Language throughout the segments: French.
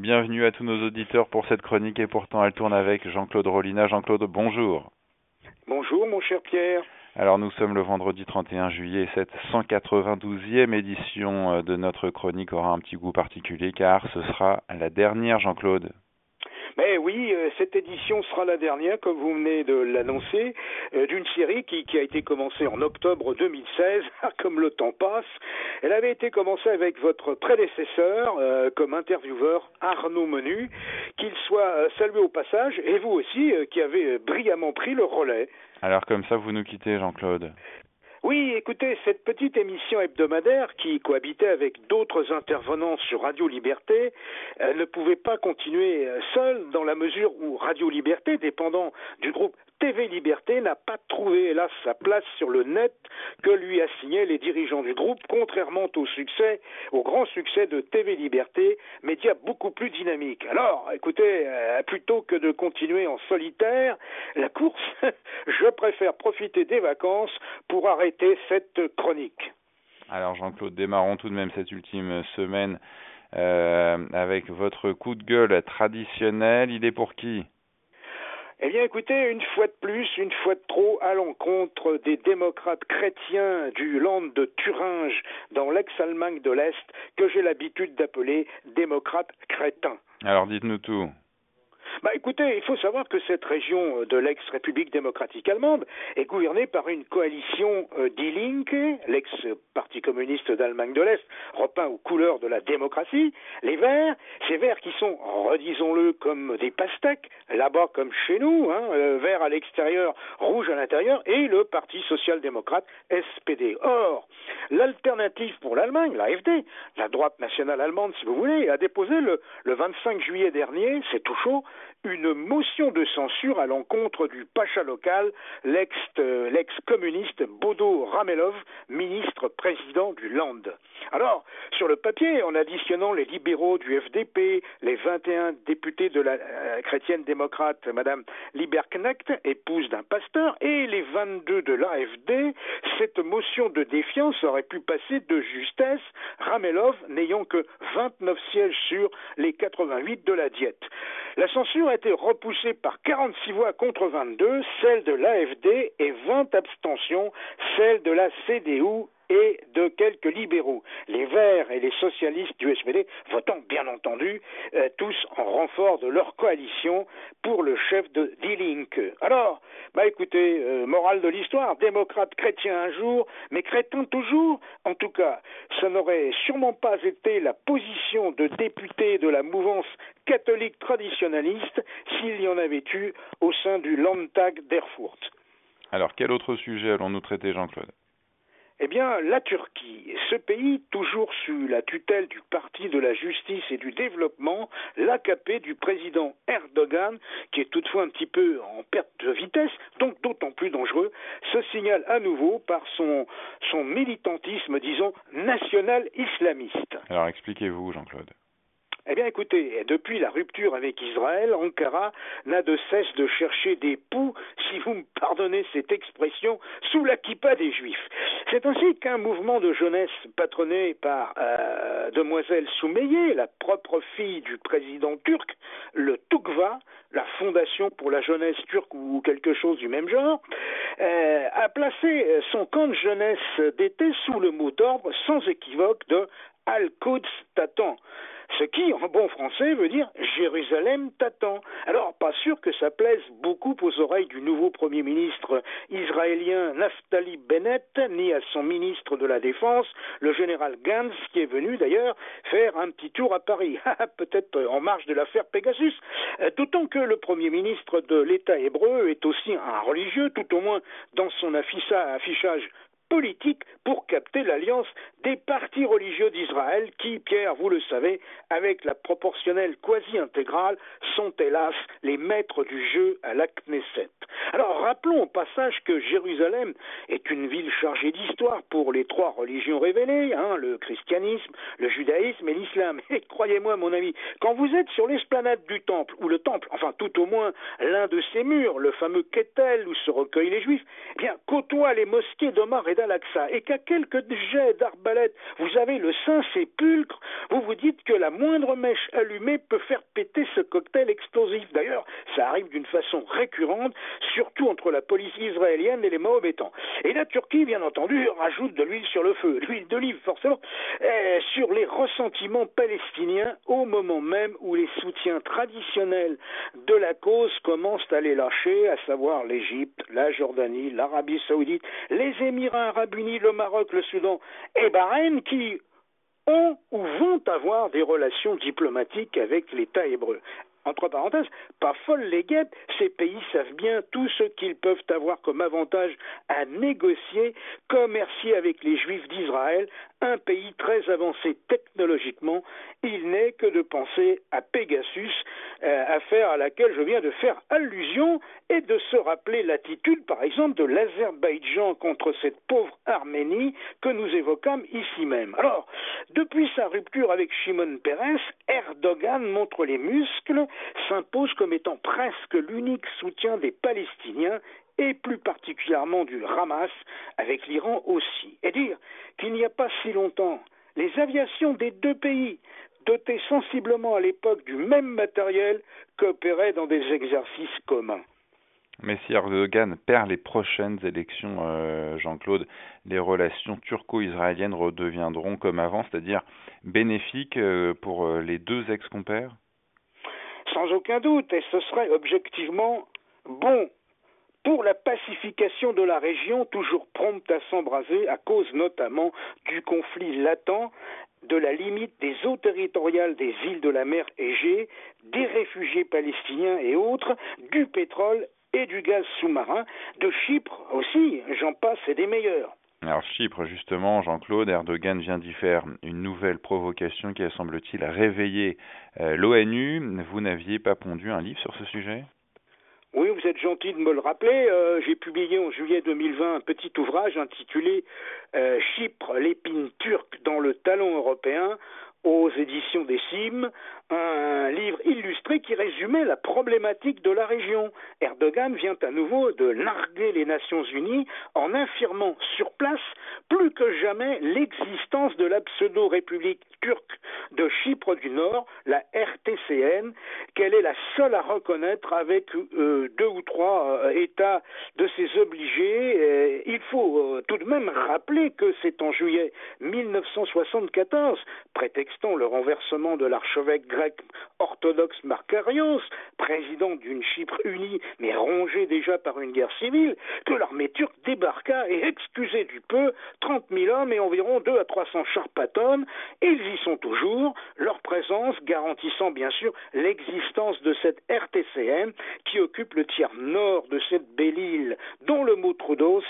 Bienvenue à tous nos auditeurs pour cette chronique et pourtant elle tourne avec Jean-Claude Rollina. Jean-Claude, bonjour. Bonjour mon cher Pierre. Alors nous sommes le vendredi 31 juillet, cette 192e édition euh, de notre chronique aura un petit goût particulier car ce sera la dernière Jean-Claude. Mais oui, euh, cette édition sera la dernière, comme vous venez de l'annoncer, euh, d'une série qui, a été commencée en octobre 2016, comme le temps passe. Elle avait été commencée avec votre prédécesseur euh, comme intervieweur, Arnaud Menu, qu'il soit salué au passage, et vous aussi, qui avez brillamment pris le relais. Alors comme ça, vous nous quittez, Jean-Claude. Oui, écoutez, cette petite émission hebdomadaire qui cohabitait avec d'autres intervenants sur Radio Liberté euh, ne pouvait pas continuer euh, seule dans la mesure où Radio Liberté, dépendant du groupe TV Liberté n'a pas trouvé, hélas, sa place sur le net que lui assignaient les dirigeants du groupe, contrairement au succès, au grand succès de TV Liberté, média beaucoup plus dynamique. Alors, écoutez, euh, plutôt que de continuer en solitaire la course, je préfère profiter des vacances pour arrêter cette chronique. Alors, Jean-Claude, démarrons tout de même cette ultime semaine euh, avec votre coup de gueule traditionnel. Il est pour qui? Eh bien, écoutez, une fois de plus, une fois de trop, à l'encontre des démocrates chrétiens du land de Thuringe, dans l'ex-Allemagne de l'Est, que j'ai l'habitude d'appeler démocrates crétins. Alors, dites-nous tout. Bah écoutez, il faut savoir que cette région de l'ex-République démocratique allemande est gouvernée par une coalition euh, Die Linke, l'ex-parti communiste d'Allemagne de l'Est, repeint aux couleurs de la démocratie, les Verts, ces Verts qui sont, redisons-le, comme des pastèques, là-bas comme chez nous, hein, euh, vert à l'extérieur, rouge à l'intérieur, et le Parti social-démocrate SPD. Or, l'alternative pour l'Allemagne, l'AFD, la droite nationale allemande si vous voulez, a déposé le, le 25 juillet dernier, c'est tout chaud, une motion de censure à l'encontre du pacha local, euh, l'ex-communiste Bodo Ramelov, ministre président du Land. Alors, sur le papier, en additionnant les libéraux du FDP, les 21 députés de la euh, chrétienne démocrate Madame Lieberknecht, épouse d'un pasteur, et les 22 de l'AFD, cette motion de défiance aurait pu passer de justesse, Ramelov n'ayant que 29 sièges sur les 88 de la diète. La a été repoussée par 46 voix contre 22, celle de l'AFD, et 20 abstentions, celle de la CDU et de quelques libéraux, les Verts et les socialistes du SPD, votant bien entendu euh, tous en renfort de leur coalition pour le chef de Die Linke. Alors, bah écoutez, euh, morale de l'histoire, démocrate chrétien un jour, mais crétin toujours. En tout cas, ça n'aurait sûrement pas été la position de député de la mouvance catholique traditionnaliste s'il y en avait eu au sein du Landtag d'Erfurt. Alors, quel autre sujet allons-nous traiter, Jean-Claude? Eh bien, la Turquie, ce pays, toujours sous la tutelle du Parti de la Justice et du Développement, l'AKP du président Erdogan, qui est toutefois un petit peu en perte de vitesse, donc d'autant plus dangereux, se signale à nouveau par son, son militantisme, disons, national islamiste. Alors expliquez-vous, Jean-Claude. Eh bien, écoutez, depuis la rupture avec Israël, Ankara n'a de cesse de chercher des poux, si vous me pardonnez cette expression, sous la kippa des Juifs. C'est ainsi qu'un mouvement de jeunesse patronné par euh, Demoiselle Soumeye, la propre fille du président turc, le Tukva, la Fondation pour la jeunesse turque ou quelque chose du même genre, euh, a placé son camp de jeunesse d'été sous le mot d'ordre sans équivoque de Al-Quds Tatan ce qui, en bon français, veut dire Jérusalem t'attend. Alors, pas sûr que ça plaise beaucoup aux oreilles du nouveau Premier ministre israélien Naftali Bennett, ni à son ministre de la Défense, le général Gantz, qui est venu d'ailleurs faire un petit tour à Paris, peut-être en marge de l'affaire Pegasus. Euh, d'autant que le Premier ministre de l'État hébreu est aussi un religieux, tout au moins dans son affichage politique pour capter l'alliance des partis religieux d'Israël qui, Pierre, vous le savez, avec la proportionnelle quasi intégrale, sont hélas les maîtres du jeu à la Knesset. Alors rappelons au passage que Jérusalem est une ville chargée d'histoire pour les trois religions révélées, hein, le christianisme, le judaïsme et l'islam. Et croyez-moi mon ami, quand vous êtes sur l'esplanade du temple, ou le temple, enfin tout au moins l'un de ses murs, le fameux Ketel où se recueillent les juifs, eh bien côtoie les mosquées d'Omar et al-Aqsa et quelques jets d'arbalète, vous avez le Saint-Sépulcre, vous vous dites que la moindre mèche allumée peut faire péter ce cocktail explosif. D'ailleurs, ça arrive d'une façon récurrente, surtout entre la police israélienne et les Mahométans. Et la Turquie, bien entendu, rajoute de l'huile sur le feu, l'huile d'olive forcément, sur les ressentiments palestiniens au moment même où les soutiens traditionnels de la cause commencent à les lâcher, à savoir l'Égypte, la Jordanie, l'Arabie saoudite, les Émirats arabes unis, le Maroc, le Soudan et Bahreïn qui ont ou vont avoir des relations diplomatiques avec l'État hébreu entre parenthèses, pas folle les guêpes, ces pays savent bien tout ce qu'ils peuvent avoir comme avantage à négocier, commercier avec les Juifs d'Israël, un pays très avancé technologiquement, il n'est que de penser à Pegasus, euh, affaire à laquelle je viens de faire allusion, et de se rappeler l'attitude, par exemple, de l'Azerbaïdjan contre cette pauvre Arménie que nous évoquâmes ici même. Alors, depuis sa rupture avec Shimon Peres, Erdogan montre les muscles, s'impose comme étant presque l'unique soutien des Palestiniens et plus particulièrement du Hamas, avec l'Iran aussi. Et dire qu'il n'y a pas si longtemps, les aviations des deux pays, dotées sensiblement à l'époque du même matériel, coopéraient dans des exercices communs. Mais si Erdogan perd les prochaines élections, euh, Jean-Claude, les relations turco-israéliennes redeviendront comme avant, c'est-à-dire bénéfiques euh, pour euh, les deux ex-compères? Sans aucun doute, et ce serait objectivement bon pour la pacification de la région, toujours prompte à s'embraser à cause notamment du conflit latent de la limite des eaux territoriales des îles de la mer Égée, des réfugiés palestiniens et autres, du pétrole et du gaz sous-marin, de Chypre aussi, j'en passe, et des meilleurs. Alors Chypre, justement, Jean-Claude, Erdogan vient d'y faire une nouvelle provocation qui a, semble-t-il, réveillé euh, l'ONU. Vous n'aviez pas pondu un livre sur ce sujet? Oui, vous êtes gentil de me le rappeler. Euh, j'ai publié en juillet 2020 un petit ouvrage intitulé euh, Chypre, l'épine turque dans le talon européen aux éditions des Cimes, un livre illustré qui résumait la problématique de la région. Erdogan vient à nouveau de larguer les Nations Unies en affirmant sur place plus que jamais l'existence de la pseudo-république turque de Chypre du Nord, la RTCN, qu'elle est la seule à reconnaître avec euh, deux ou trois euh, États de ses obligés. il faut euh, tout de même rappeler que c'est en juillet 1974, le renversement de l'archevêque grec orthodoxe Marcarios, président d'une Chypre unie mais rongée déjà par une guerre civile, que l'armée turque débarqua et excusez du peu 30 000 hommes et environ 2 à 300 chars Patton. Ils y sont toujours, leur présence garantissant bien sûr l'existence de cette RTCN qui occupe le tiers nord de cette belle île dont le mot Trudos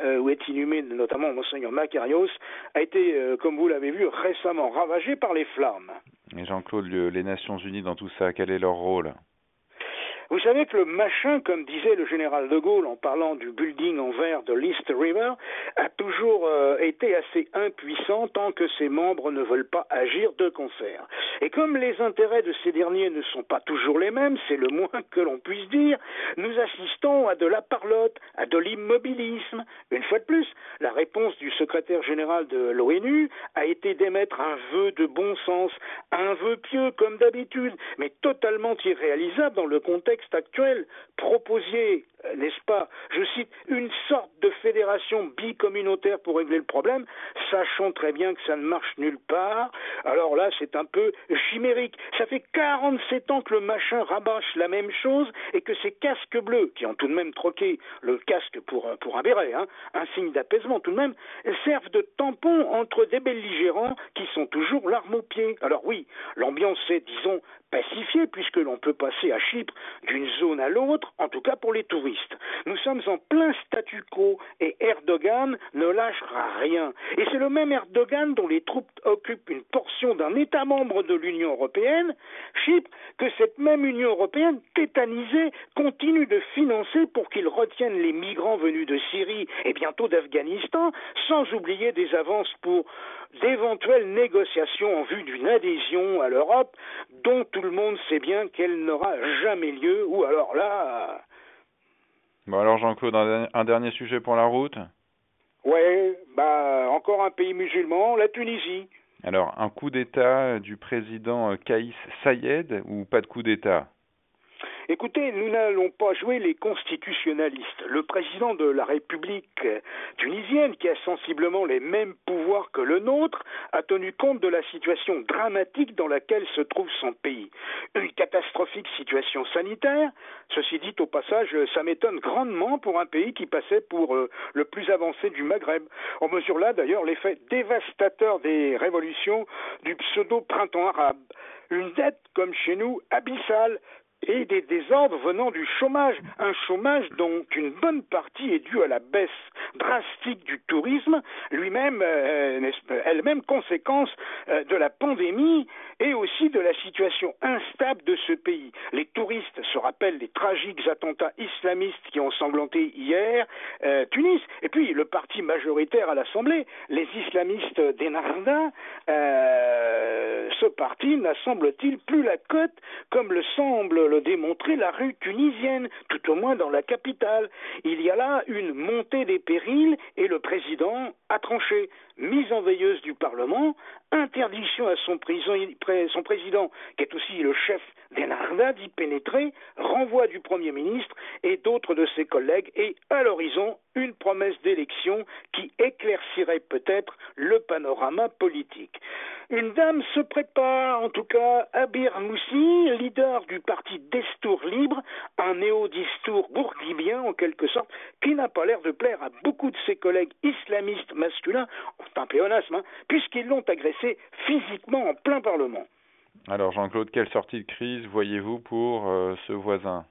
euh, où est inhumé notamment Monseigneur Macarios, a été, euh, comme vous l'avez vu, récemment ravagé par les flammes. Et Jean-Claude, les Nations Unies dans tout ça, quel est leur rôle? Vous savez que le machin, comme disait le général de Gaulle en parlant du building en verre de l'East River, a toujours euh, été assez impuissant tant que ses membres ne veulent pas agir de concert. Et comme les intérêts de ces derniers ne sont pas toujours les mêmes, c'est le moins que l'on puisse dire, nous assistons à de la parlotte, à de l'immobilisme. Une fois de plus, la réponse du secrétaire général de l'ONU a été d'émettre un vœu de bon sens, un vœu pieux comme d'habitude, mais totalement irréalisable dans le contexte actuel, proposiez, n'est-ce pas, je cite, une sorte de fédération bicommunautaire pour régler le problème, sachant très bien que ça ne marche nulle part. Alors là, c'est un peu chimérique. Ça fait 47 ans que le machin rabâche la même chose et que ces casques bleus, qui ont tout de même troqué le casque pour, pour un béret, hein, un signe d'apaisement tout de même, servent de tampon entre des belligérants qui sont toujours l'arme au pied. Alors oui, l'ambiance est, disons, pacifiée puisque l'on peut passer à Chypre d'une zone à l'autre, en tout cas pour les touristes. Nous sommes en plein statu quo et Erdogan ne lâchera rien. Et c'est le même Erdogan dont les troupes occupent une portion d'un État membre de l'Union européenne, Chypre, que cette même Union européenne tétanisée continue de financer pour qu'il retienne les migrants venus de Syrie et bientôt d'Afghanistan, sans oublier des avances pour d'éventuelles négociations en vue d'une adhésion à l'Europe dont tout le monde sait bien qu'elle n'aura jamais lieu, ou alors là... Bon alors Jean-Claude, un, dernier sujet pour la route? Ouais, bah encore un pays musulman, la Tunisie. Alors, un coup d'État du président Kaïs Sayed ou pas de coup d'État? Écoutez, nous n'allons pas jouer les constitutionnalistes. Le président de la République tunisienne, qui a sensiblement les mêmes pouvoirs que le nôtre, a tenu compte de la situation dramatique dans laquelle se trouve son pays. Une catastrophique situation sanitaire. Ceci dit, au passage, ça m'étonne grandement pour un pays qui passait pour euh, le plus avancé du Maghreb. On mesure là d'ailleurs l'effet dévastateur des révolutions du pseudo-printemps arabe. Une dette, comme chez nous, abyssale, et des désordres venant du chômage, un chômage dont une bonne partie est due à la baisse drastique du tourisme, lui-même, euh, elle-même conséquence euh, de la pandémie et aussi de la situation instable de ce pays. Les touristes se rappellent les tragiques attentats islamistes qui ont sanglanté hier euh, Tunis, et puis le parti majoritaire à l'Assemblée, les islamistes d'Enarda, ce parti n'a semble-t-il plus la cote comme le semble le démontrer la rue tunisienne, tout au moins dans la capitale. Il y a là une montée des périls et le président a tranché. Mise en veilleuse du Parlement, interdiction à son, son président, qui est aussi le chef d'Enarda, d'y pénétrer, renvoi du Premier ministre et d'autres de ses collègues, et à l'horizon, une promesse d'élection qui éclaircirait peut-être le panorama politique. Une dame se prépare, en tout cas, Abir Moussi, leader du parti Destour Libre, un néo-distour bourguibien en quelque sorte, qui n'a pas l'air de plaire à beaucoup de ses collègues islamistes masculins, un pléonasme, hein, puisqu'ils l'ont agressé physiquement en plein Parlement. Alors Jean-Claude, quelle sortie de crise voyez-vous pour euh, ce voisin?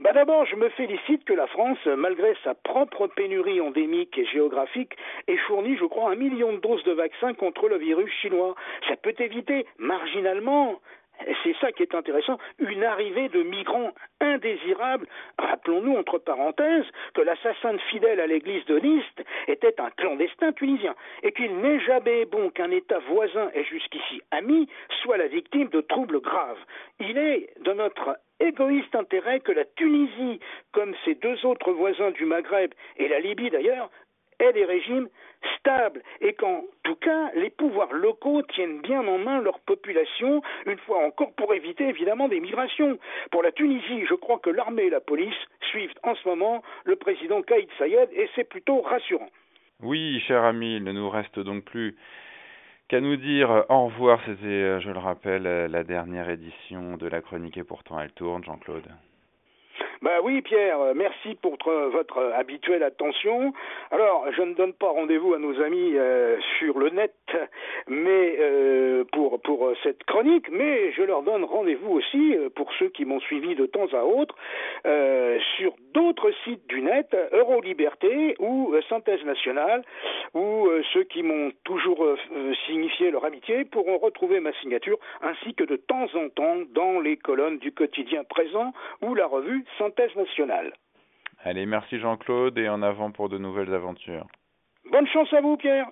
Bah D'abord, je me félicite que la France, malgré sa propre pénurie endémique et géographique, ait fourni, je crois, un million de doses de vaccins contre le virus chinois. Ça peut éviter marginalement c'est ça qui est intéressant, une arrivée de migrants indésirables. Rappelons-nous, entre parenthèses, que l'assassin fidèle à l'église de Nice était un clandestin tunisien, et qu'il n'est jamais bon qu'un État voisin et jusqu'ici ami soit la victime de troubles graves. Il est de notre égoïste intérêt que la Tunisie, comme ses deux autres voisins du Maghreb et la Libye d'ailleurs, aient des régimes stables et qu'en tout cas les pouvoirs locaux tiennent bien en main leur population, une fois encore pour éviter évidemment des migrations. Pour la Tunisie, je crois que l'armée et la police suivent en ce moment le président Kaïd Sayed et c'est plutôt rassurant. Oui, cher ami, il ne nous reste donc plus qu'à nous dire au revoir. C'était, je le rappelle, la dernière édition de la chronique et pourtant elle tourne, Jean-Claude. Bah oui, Pierre, euh, merci pour votre habituelle attention. Alors, je ne donne pas rendez-vous à nos amis euh, sur le net, mais euh, pour pour cette chronique, mais je leur donne rendez-vous aussi pour ceux qui m'ont suivi de temps à autre sur d'autres sites du net, Euroliberté ou Synthèse nationale, ou ceux qui m'ont toujours signifié leur amitié pourront retrouver ma signature, ainsi que de temps en temps dans les colonnes du quotidien présent ou la revue synthèse nationale. Allez, merci Jean-Claude et en avant pour de nouvelles aventures. Bonne chance à vous, Pierre.